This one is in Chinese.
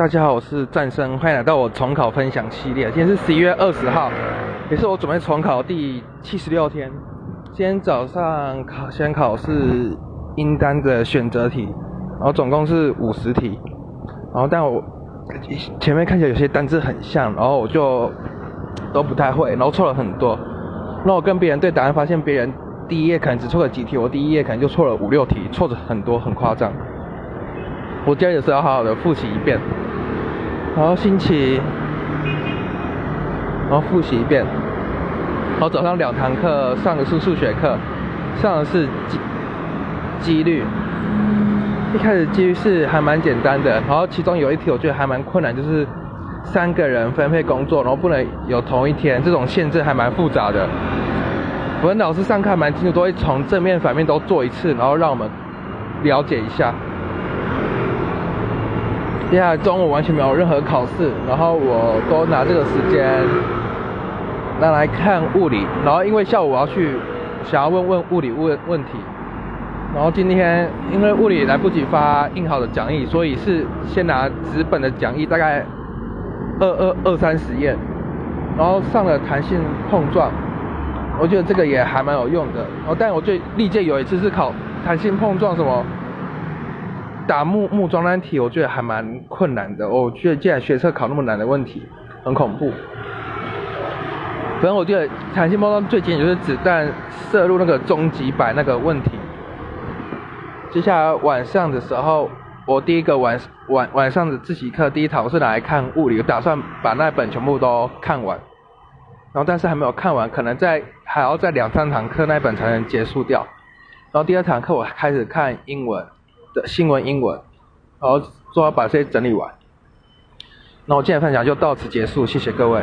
大家好，我是战生，欢迎来到我重考分享系列。今天是十一月二十号，也是我准备重考第七十六天。今天早上考先考是英单的选择题，然后总共是五十题，然后但我前面看起来有些单字很像，然后我就都不太会，然后错了很多。那我跟别人对答案，发现别人第一页可能只错了几题，我第一页可能就错了五六题，错的很多，很夸张。我今天也是要好好的复习一遍。然后星期，然后复习一遍。然后早上两堂课上的是数学课，上的是几几率。一开始几率是还蛮简单的，然后其中有一题我觉得还蛮困难，就是三个人分配工作，然后不能有同一天，这种限制还蛮复杂的。我们老师上课蛮清楚，都会从正面反面都做一次，然后让我们了解一下。接下来中午完全没有任何考试，然后我都拿这个时间拿来看物理，然后因为下午我要去想要问问物理问问题，然后今天因为物理来不及发印好的讲义，所以是先拿纸本的讲义，大概二二二三十页，然后上了弹性碰撞，我觉得这个也还蛮有用的，然后但我最历届有一次是考弹性碰撞什么。打木木桩难题，我觉得还蛮困难的。我觉得既然学测考那么难的问题，很恐怖。反正我觉得弹性包装最经典就是子弹射入那个终极摆那个问题。接下来晚上的时候，我第一个晚晚晚上的自习课第一堂是拿来看物理，打算把那本全部都看完。然后但是还没有看完，可能在还要在两三堂课那本才能结束掉。然后第二堂课我开始看英文。的新闻英文，然后说要把这些整理完。那我今天分享就到此结束，谢谢各位。